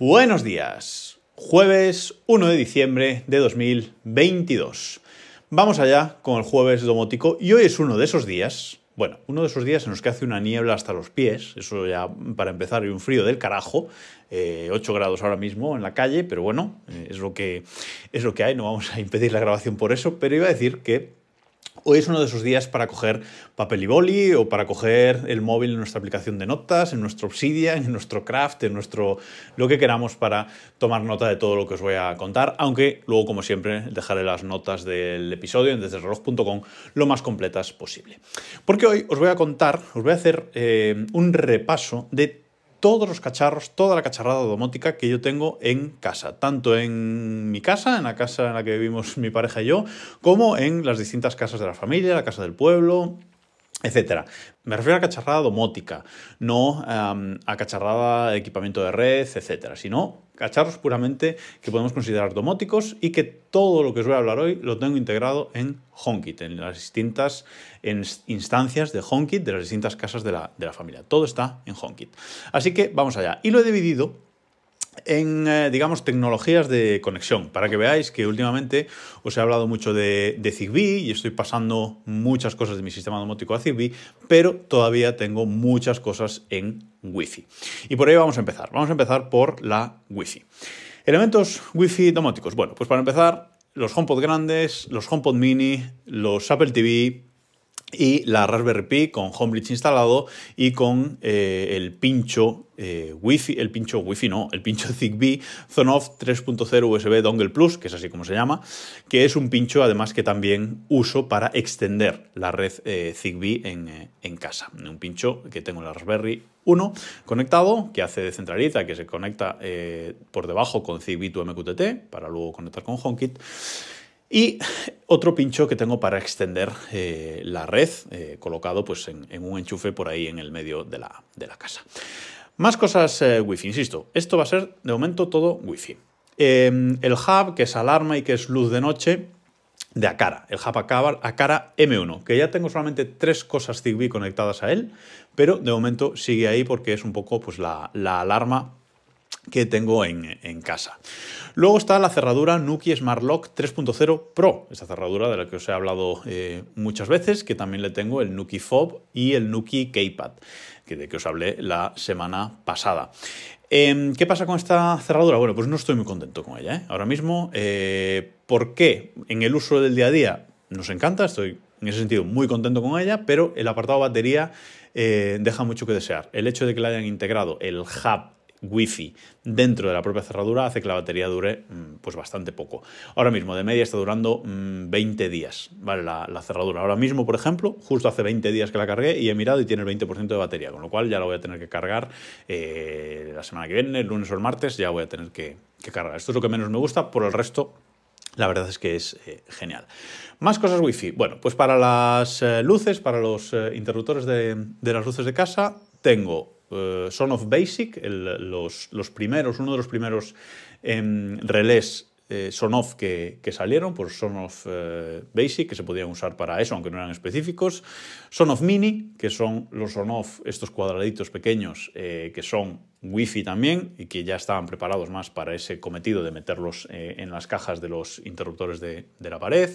Buenos días. Jueves 1 de diciembre de 2022. Vamos allá con el jueves domótico y hoy es uno de esos días, bueno, uno de esos días en los que hace una niebla hasta los pies, eso ya para empezar, y un frío del carajo, 8 eh, grados ahora mismo en la calle, pero bueno, eh, es, lo que, es lo que hay, no vamos a impedir la grabación por eso, pero iba a decir que Hoy es uno de esos días para coger papel y boli o para coger el móvil en nuestra aplicación de notas, en nuestro Obsidian, en nuestro Craft, en nuestro lo que queramos para tomar nota de todo lo que os voy a contar, aunque luego como siempre dejaré las notas del episodio en desdereloj.com lo más completas posible. Porque hoy os voy a contar, os voy a hacer eh, un repaso de todos los cacharros, toda la cacharrada domótica que yo tengo en casa, tanto en mi casa, en la casa en la que vivimos mi pareja y yo, como en las distintas casas de la familia, la casa del pueblo, etcétera. Me refiero a cacharrada domótica, no a cacharrada de equipamiento de red, etcétera, sino cacharros puramente que podemos considerar domóticos y que todo lo que os voy a hablar hoy lo tengo integrado en HomeKit, en las distintas instancias de HomeKit de las distintas casas de la, de la familia. Todo está en HomeKit. Así que vamos allá. Y lo he dividido en, eh, digamos, tecnologías de conexión, para que veáis que últimamente os he hablado mucho de, de, Zigbee y estoy pasando muchas cosas de mi sistema domótico a Zigbee, pero todavía tengo muchas cosas en Wi-Fi. Y por ahí vamos a empezar. Vamos a empezar por la Wi-Fi. Elementos Wi-Fi domóticos. Bueno, pues para empezar, los HomePod grandes, los HomePod mini, los Apple TV, y la Raspberry Pi con Homebridge instalado y con eh, el pincho eh, Wi-Fi, el pincho Wi-Fi no, el pincho Zigbee Zonoff 3.0 USB Dongle Plus, que es así como se llama, que es un pincho además que también uso para extender la red eh, Zigbee en, en, casa. Un pincho que tengo en la Raspberry 1 conectado, que hace de centralita, que se conecta por debajo con Zigbee to MQTT para luego conectar con HomeKit. Y otro pincho que tengo para extender eh, la red, eh, colocado pues, en, un enchufe por ahí en el medio de la, casa. Más cosas eh, Wi-Fi, insisto, esto va a ser de momento todo Wi-Fi. Em, el hub, que es alarma y que es luz de noche, de Acara, el hub Acara M1, que ya tengo solamente tres cosas Zigbee conectadas a él, pero de momento sigue ahí porque es un poco pues, la, la alarma que tengo en, casa. Luego está la cerradura Nuki Smart Lock 3.0 Pro, esta cerradura de la que os he hablado eh, muchas veces, que también le tengo el Nuki Fob y el Nuki Keypad, que de que os hablé la semana pasada. Em, ¿Qué pasa con esta cerradura? Bueno, pues no estoy muy contento con ella. ¿eh? Ahora mismo, eh, ¿por qué? En el uso del día a día nos encanta, estoy en ese sentido muy contento con ella, pero el apartado batería deja mucho que desear. El hecho de que le hayan integrado el hub Wi-Fi dentro de la propia cerradura hace que la batería dure mm, pues bastante poco. Ahora mismo, de media está durando 20 mm, días. La, cerradura. Ahora mismo, por ejemplo, justo hace 20 días que la cargué y he mirado y tiene el 20% de batería, con lo cual ya la voy a tener que cargar eh, la semana que viene, el lunes o el martes, ya voy a tener que, cargar. Esto es lo que menos me gusta, por el resto la verdad es que es eh, genial. Más cosas Wi-Fi. Bueno, pues para las eh, luces, para los interruptores de, las luces de casa, tengo eh, Son of Basic, los, primeros, uno de los primeros em, relés eh, Son of que, salieron, por Son of eh, Basic, que se podían usar para eso, aunque no eran específicos. Son of Mini, que son los Son of, estos cuadraditos pequeños, que son Wi-Fi también, y que ya estaban preparados más para ese cometido de meterlos en las cajas de los interruptores de, de la pared.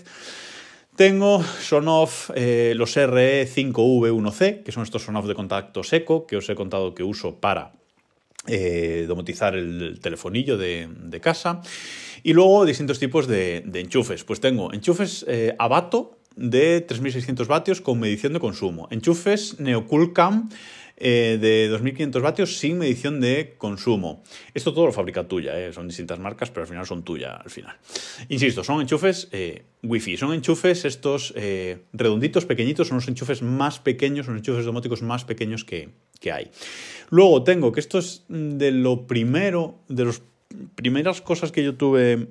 Tengo Sonoff eh, los RE5V1C, que son estos Sonoff de contacto seco que os he contado que uso para eh, domotizar el telefonillo de, casa. Y luego distintos tipos de, enchufes. Pues tengo enchufes eh, Abato de 3600 vatios con medición de consumo. Enchufes Neocoolcam eh, de 2500 vatios sin medición de consumo. Esto todo lo fabrica tuya, eh, son distintas marcas, pero al final son tuya al final. Insisto, son enchufes eh, Wi-Fi, son enchufes estos redonditos, pequeñitos, son los enchufes más pequeños, son enchufes domóticos más pequeños que, que hay. Luego tengo que esto es de lo primero, de las primeras cosas que yo tuve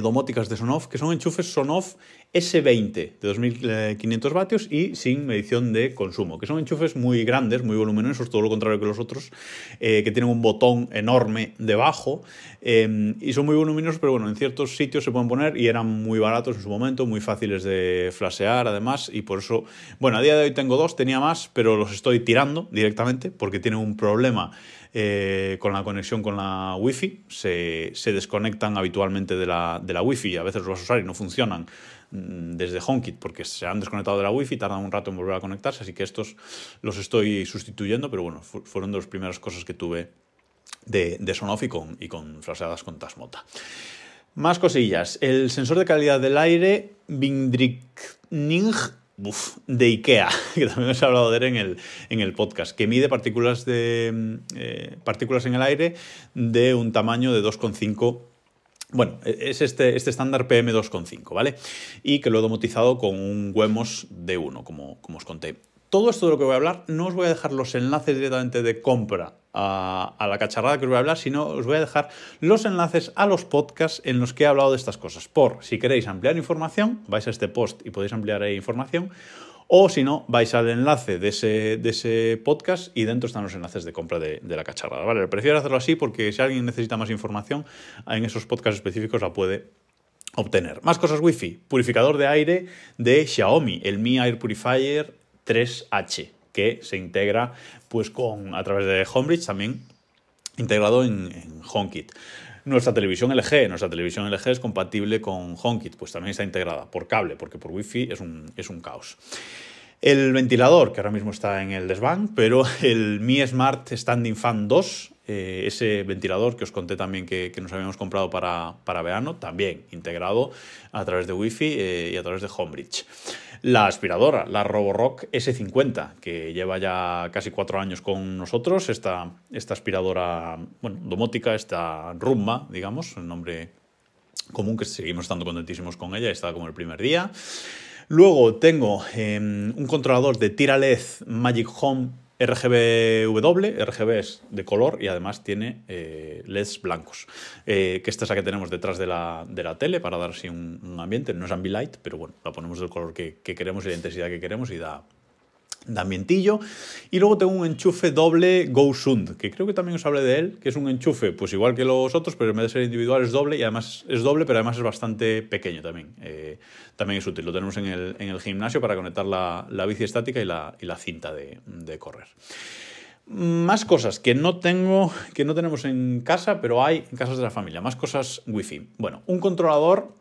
domóticas de Sonoff, que son enchufes Sonoff S20 de 2500 vatios y sin medición de consumo, que son enchufes muy grandes, muy voluminosos, todo lo contrario que los otros, eh, que tienen un botón enorme debajo eh, y son muy voluminosos, pero bueno, en ciertos sitios se pueden poner y eran muy baratos en su momento, muy fáciles de flashear además y por eso, bueno, a día de hoy tengo dos, tenía más, pero los estoy tirando directamente porque tienen un problema eh, con la conexión con la Wi-Fi, se, se desconectan habitualmente de la, de la Wi-Fi y a veces los vas a usar y no funcionan desde HomeKit porque se han desconectado de la Wi-Fi, tardan un rato en volver a conectarse, así que estos los estoy sustituyendo, pero bueno, fueron de las primeras cosas que tuve de, de Sonoff y con, y con flasheadas con Tasmota. Más cosillas. El sensor de calidad del aire Vindrickning Uf, de IKEA, que también os he hablado de él en el, en el podcast, que mide partículas, de, eh, partículas en el aire de un tamaño de 2,5 bueno, e, es este, este estándar PM2,5, ¿vale? Y que lo he domotizado con un Wemos D1, como, como os conté. Todo esto de lo que voy a hablar, no os voy a dejar los enlaces directamente de compra a, la cacharrada que os voy a hablar, sino os voy a dejar los enlaces a los podcasts en los que he hablado de estas cosas. Por si queréis ampliar información, vais a este post y podéis ampliar ahí información. O si no, vais al enlace de ese, de ese podcast y dentro están los enlaces de compra de, de la cacharrada. ¿vale? Prefiero hacerlo así porque si alguien necesita más información, en esos podcasts específicos la puede obtener. Más cosas Wi-Fi. Purificador de aire de Xiaomi, el Mi Air Purifier 3H que se integra pues, con, a través de Homebridge también integrado en, en HomeKit. Nuestra televisión LG, nuestra televisión LG es compatible con HomeKit, pues también está integrada por cable, porque por Wi-Fi es un, es un caos. El ventilador, que ahora mismo está en el desván, pero el Mi Smart Standing Fan 2, eh, ese ventilador que os conté también que, nos habíamos comprado para, para, verano, también integrado a través de Wi-Fi eh, y a través de Homebridge. La aspiradora, la Roborock S50, que lleva ya casi cuatro años con nosotros. Esta, esta aspiradora, bueno, domótica, esta Rumba, digamos, el nombre común, que seguimos estando contentísimos con ella, está como el primer día. Luego tengo eh, un controlador de tira LED Magic Home RGBW, RGB es de color y además tiene eh, LEDs blancos, eh, que esta es la que tenemos detrás de la, de la tele para dar así un, ambiente, no es ambilight, pero bueno, la ponemos del color que queremos y la intensidad que queremos y da, de ambientillo. Y luego tengo un enchufe doble GoSund, que creo que también os hablé de él, que es un enchufe, pues igual que los otros, pero en vez de ser individual es doble y además es doble, pero además es bastante pequeño también. Eh, también es útil, lo tenemos en el, en el gimnasio para conectar la, la, bici estática y la, y la cinta de, correr. Más cosas que no tengo, que no tenemos en casa, pero hay en casas de la familia. Más cosas wifi. Bueno, un controlador,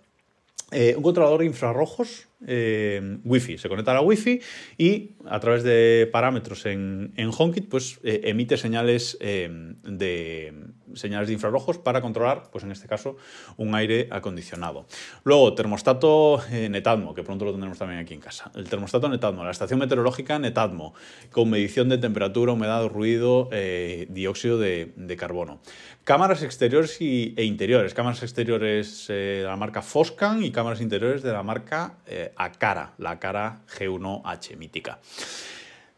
eh, un controlador de infrarrojos eh, Wi-Fi. Se conecta a la Wi-Fi y a través de parámetros en, en HomeKit pues, eh, emite señales, eh, de, señales de infrarrojos para controlar, pues en este caso, un aire acondicionado. Luego, termostato eh, Netatmo, que pronto lo tendremos también aquí en casa. El termostato Netatmo, la estación meteorológica Netatmo, con medición de temperatura, humedad, ruido, dióxido de, de, carbono. Cámaras exteriores y, e interiores. Cámaras exteriores de la marca Foscan y cámaras interiores de la marca a cara, la cara G1H mítica.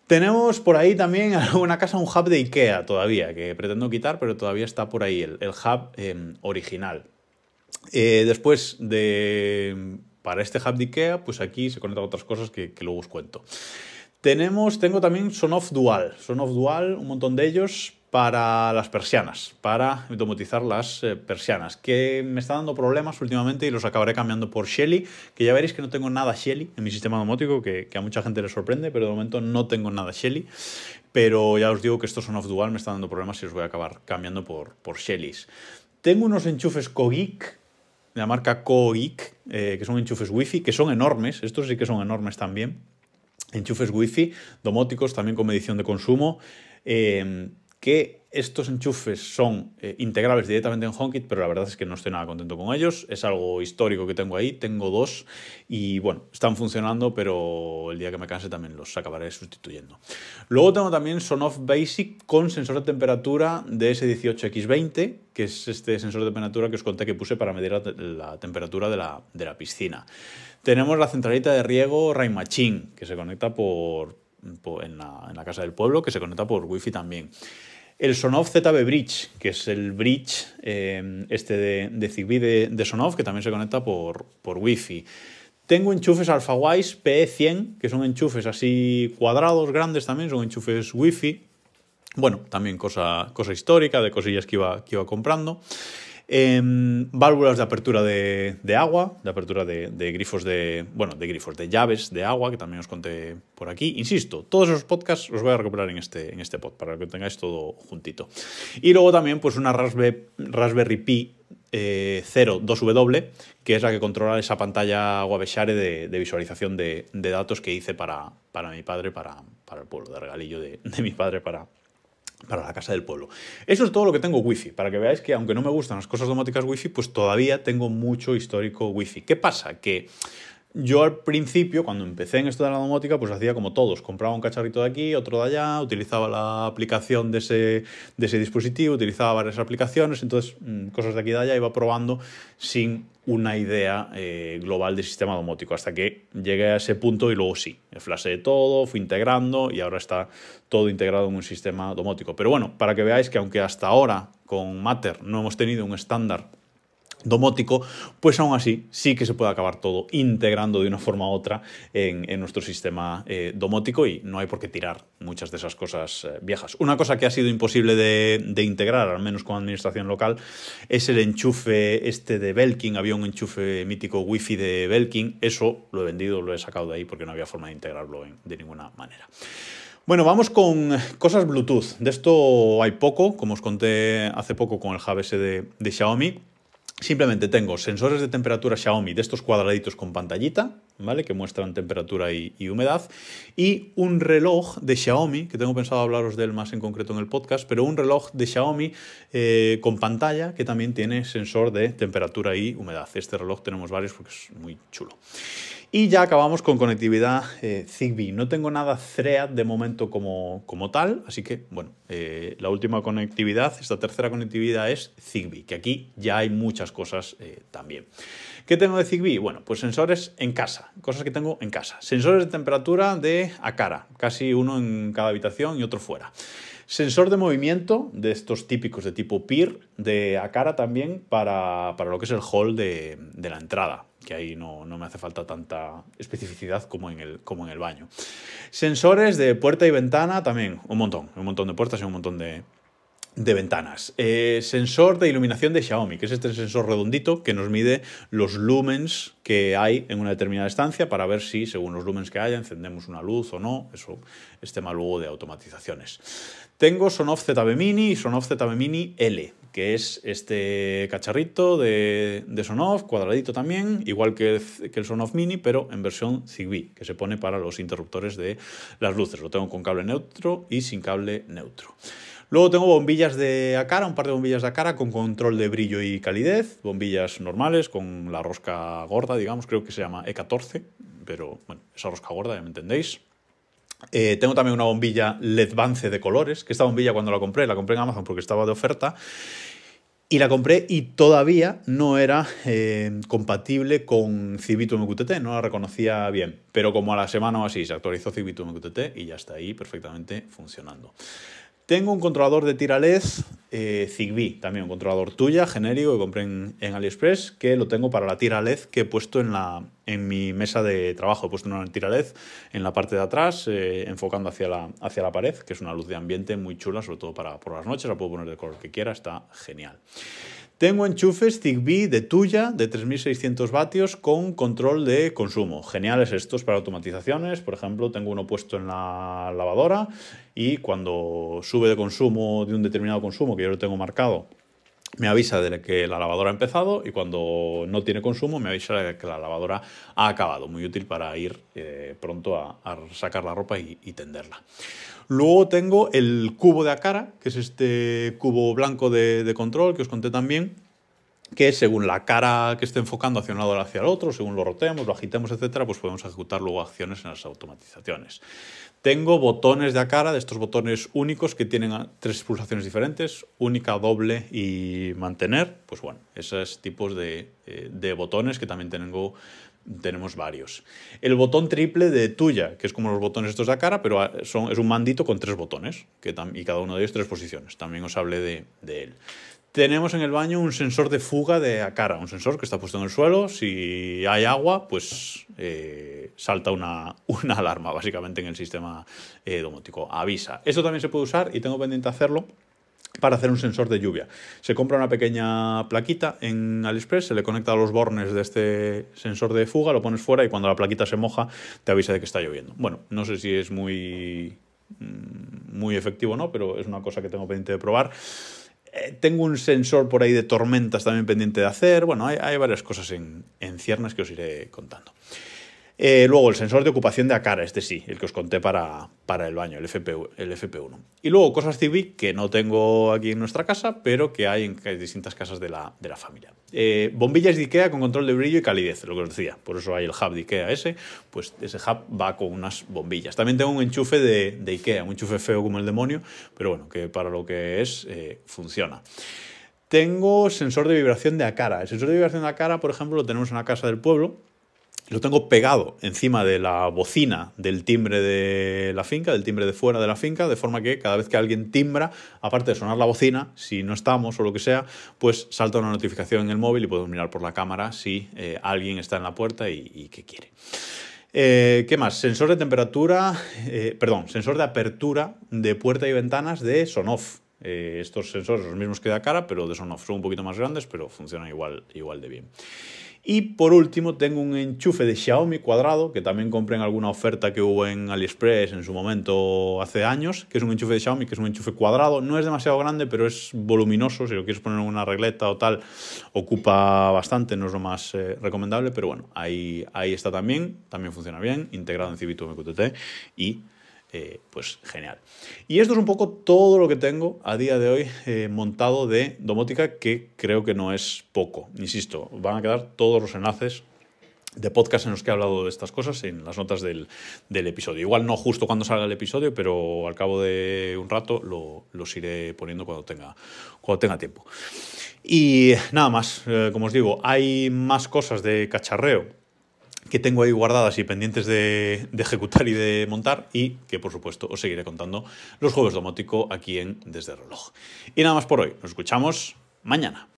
Tenemos por ahí también una casa, un hub de IKEA todavía, que pretendo quitar, pero todavía está por ahí, el, el hub eh, original. Eh, después de. Para este hub de IKEA, pues aquí se conectan otras cosas que, que luego os cuento. Tenemos, tengo también Sonoff Dual. Sonoff Dual, un montón de ellos, para las persianas, para automatizar las eh, persianas, que me está dando problemas últimamente y los acabaré cambiando por Shelly, que ya veréis que no tengo nada Shelly en mi sistema domótico, que, que, a mucha gente le sorprende, pero de momento no tengo nada Shelly. Pero ya os digo que estos son off dual, me están dando problemas y los voy a acabar cambiando por, por Shellys. Tengo unos enchufes Kogik, de la marca Kogik, eh, que son enchufes Wi-Fi, que son enormes, estos sí que son enormes también. Enchufes Wi-Fi, domóticos, también con medición de consumo. Eh, estos enchufes son eh, integrables directamente en HomeKit, pero la verdad es que no estoy nada contento con ellos. Es algo histórico que tengo ahí, tengo dos y bueno, están funcionando, pero el día que me canse también los acabaré sustituyendo. Luego tengo también Sonoff Basic con sensor de temperatura DS18X20, que es este sensor de temperatura que os conté que puse para medir la, temperatura de la, de piscina. Tenemos la centralita de riego Rain que se conecta en, la, en la casa del pueblo, que se conecta por Wi-Fi también el Sonoff ZB Bridge, que es el bridge eh, este de, de Zigbee de, de, Sonoff, que también se conecta por, por Wi-Fi. Tengo enchufes AlphaWise PE100, que son enchufes así cuadrados, grandes también, son enchufes Wi-Fi. Bueno, también cosa, cosa histórica, de cosillas que iba, que iba comprando. Em, válvulas de apertura de, agua, de apertura de, grifos de, bueno, de grifos, de llaves de agua, que también os conté por aquí. Insisto, todos esos podcasts los voy a recuperar en este, en este pod, para que tengáis todo juntito. Y luego también, pues una Raspberry, Pi 02W, eh, que es la que controla esa pantalla Waveshare de, de visualización de, datos que hice para, para mi padre, para, para el pueblo, de regalillo de, mi padre para, para la casa del pueblo. Eso es todo lo que tengo wifi, para que veáis que aunque no me gustan las cosas domóticas wifi, pues todavía tengo mucho histórico wifi. ¿Qué pasa? Que yo al principio, cuando empecé en esto de la domótica, pues hacía como todos. Compraba un cacharrito de aquí, otro de allá, utilizaba la aplicación de ese, de ese dispositivo, utilizaba varias aplicaciones, entonces mm, cosas de aquí y de allá iba probando sin una idea eh, global de sistema domótico, hasta que llegué a ese punto y luego sí, flasheé todo, fui integrando y ahora está todo integrado en un sistema domótico. Pero bueno, para que veáis que aunque hasta ahora con Matter no hemos tenido un estándar domótico, pues aún así sí que se puede acabar todo integrando de una forma u otra en, nuestro sistema eh, domótico y no hay por qué tirar muchas de esas cosas eh, viejas. Una cosa que ha sido imposible de, integrar, al menos con administración local, es el enchufe este de Belkin. Había un enchufe mítico wifi de Belkin. Eso lo he vendido, lo he sacado de ahí porque no había forma de integrarlo de ninguna manera. Bueno, vamos con cosas Bluetooth. De esto hay poco, como os conté hace poco con el Hub de, de Xiaomi. Simplemente tengo sensores de temperatura Xiaomi de estos cuadraditos con pantallita, ¿vale? Que muestran temperatura y, humedad. Y un reloj de Xiaomi, que tengo pensado hablaros de él más en concreto en el podcast, pero un reloj de Xiaomi eh, con pantalla que también tiene sensor de temperatura y humedad. Este reloj tenemos varios porque es muy chulo. Y ya acabamos con conectividad eh, Zigbee. No tengo nada Thread de momento como, como tal, así que, bueno, eh, la última conectividad, esta tercera conectividad es Zigbee, que aquí ya hay muchas cosas eh, también. ¿Qué tengo de Zigbee? Bueno, pues sensores en casa, cosas que tengo en casa. Sensores de temperatura de a cara, casi uno en cada habitación y otro fuera. Sensor de movimiento, de estos típicos de tipo PIR, de a cara también para, lo que es el hall de, de la entrada que ahí no, me hace falta tanta especificidad como en, el, como en el baño. Sensores de puerta y ventana también, un montón, un montón de puertas y un montón de, ventanas. Eh, sensor de iluminación de Xiaomi, que es este sensor redondito que nos mide los lumens que hay en una determinada estancia para ver si, según los lumens que haya, encendemos una luz o no. Eso es tema luego de automatizaciones. Tengo Sonoff ZB Mini y Sonoff ZB Mini L, que es este cacharrito de, de Sonoff, cuadradito también, igual que el, que el Sonoff Mini, pero en versión Zigbee, que se pone para los interruptores de las luces. Lo tengo con cable neutro y sin cable neutro. Luego tengo bombillas de cara, un par de bombillas de cara con control de brillo y calidez, bombillas normales con la rosca gorda, digamos, creo que se llama E14, pero bueno, esa rosca gorda, ya me entendéis. Eh, tengo también una bombilla LED Vance de colores, que esta bombilla cuando la compré, la compré en Amazon porque estaba de oferta. Y la compré y todavía no era eh, compatible con Civito MQTT, no la reconocía bien. Pero como a la semana o así se actualizó Civito MQTT y ya está ahí perfectamente funcionando. Tengo un controlador de tira LED eh, Zigbee, también un controlador tuya, genérico, que compré en, AliExpress, que lo tengo para la tira LED que he puesto en, la, en mi mesa de trabajo. He puesto una tira LED en la parte de atrás, eh, enfocando hacia la, hacia la pared, que es una luz de ambiente muy chula, sobre todo para por las noches, la puedo poner de color que quiera, está genial. Tengo enchufes Zigbee de tuya de 3600 vatios con control de consumo. Geniales estos para automatizaciones. Por ejemplo, tengo uno puesto en la lavadora y cuando sube de consumo de un determinado consumo que yo lo tengo marcado, me avisa de que la lavadora ha empezado y cuando no tiene consumo me avisa de que la lavadora ha acabado. Muy útil para ir eh, pronto a, sacar la ropa y, tenderla. Luego tengo el cubo de Acara, que es este cubo blanco de, control que os conté también, que según la cara que esté enfocando hacia un lado o hacia el otro, según lo rotemos, lo agitemos, etcétera, pues podemos ejecutar luego acciones en las automatizaciones. Tengo botones de Acara, de estos botones únicos que tienen tres pulsaciones diferentes, única, doble y mantener. Pues bueno, esos tipos de, eh, de botones que también tengo tenemos varios. El botón triple de tuya, que es como los botones estos de cara, pero son, es un mandito con tres botones, que y cada uno de ellos tres posiciones. También os hablé de, él. Tenemos en el baño un sensor de fuga de cara, un sensor que está puesto en el suelo. Si hay agua, pues eh, salta una, una, alarma, básicamente, en el sistema eh, domótico. Avisa. Esto también se puede usar y tengo pendiente hacerlo para hacer un sensor de lluvia. Se compra una pequeña plaquita en AliExpress, se le conecta a los bornes de este sensor de fuga, lo pones fuera y cuando la plaquita se moja te avisa de que está lloviendo. Bueno, no sé si es muy, mm, muy efectivo o no, pero es una cosa que tengo pendiente de probar. Eh, tengo un sensor por ahí de tormentas también pendiente de hacer. Bueno, hay, varias cosas en, en ciernes que os iré contando. Eh, luego el sensor de ocupación de a cara, este sí, el que os conté para, para el baño, el, FP, el FP1. Y luego cosas Civic que no tengo aquí en nuestra casa, pero que hay en distintas casas de la, de la familia. Eh, bombillas de Ikea con control de brillo y calidez, lo que os decía. Por eso hay el hub de Ikea ese, pues ese hub va con unas bombillas. También tengo un enchufe de, de Ikea, un enchufe feo como el demonio, pero bueno, que para lo que es eh, funciona. Tengo sensor de vibración de a cara. El sensor de vibración de a cara, por ejemplo, lo tenemos en la casa del pueblo lo tengo pegado encima de la bocina del timbre de la finca, del timbre de fuera de la finca, de forma que cada vez que alguien timbra, aparte de sonar la bocina, si no estamos o lo que sea, pues salta una notificación en el móvil y podemos mirar por la cámara si eh, alguien está en la puerta y, qué quiere. Eh, ¿Qué más? Sensor de temperatura, eh, perdón, sensor de apertura de puerta y ventanas de Sonoff. estos sensores los mismos que de cara, pero de Sonoff son un poquito más grandes, pero funcionan igual, igual de bien. Y por último tengo un enchufe de Xiaomi cuadrado, que también compré en alguna oferta que hubo en AliExpress en su momento hace años, que es un enchufe de Xiaomi, que es un enchufe cuadrado. No es demasiado grande, pero es voluminoso. Si lo quieres poner en una regleta o tal, ocupa bastante, no es lo más eh, recomendable, pero bueno, ahí, ahí está también. También funciona bien, integrado en Civito MQTT y eh, pues genial. Y esto es un poco todo lo que tengo a día de hoy eh, montado de domótica, que creo que no es poco. Insisto, van a quedar todos los enlaces de podcast en los que he hablado de estas cosas en las notas del, episodio. Igual no justo cuando salga el episodio, pero al cabo de un rato lo, los iré poniendo cuando tenga, cuando tenga tiempo. Y nada más, eh, como os digo, hay más cosas de cacharreo que tengo ahí guardadas y pendientes de, ejecutar y de montar y que por supuesto os seguiré contando los jueves domótico aquí en Desde Reloj. Y nada más por hoy, nos escuchamos mañana.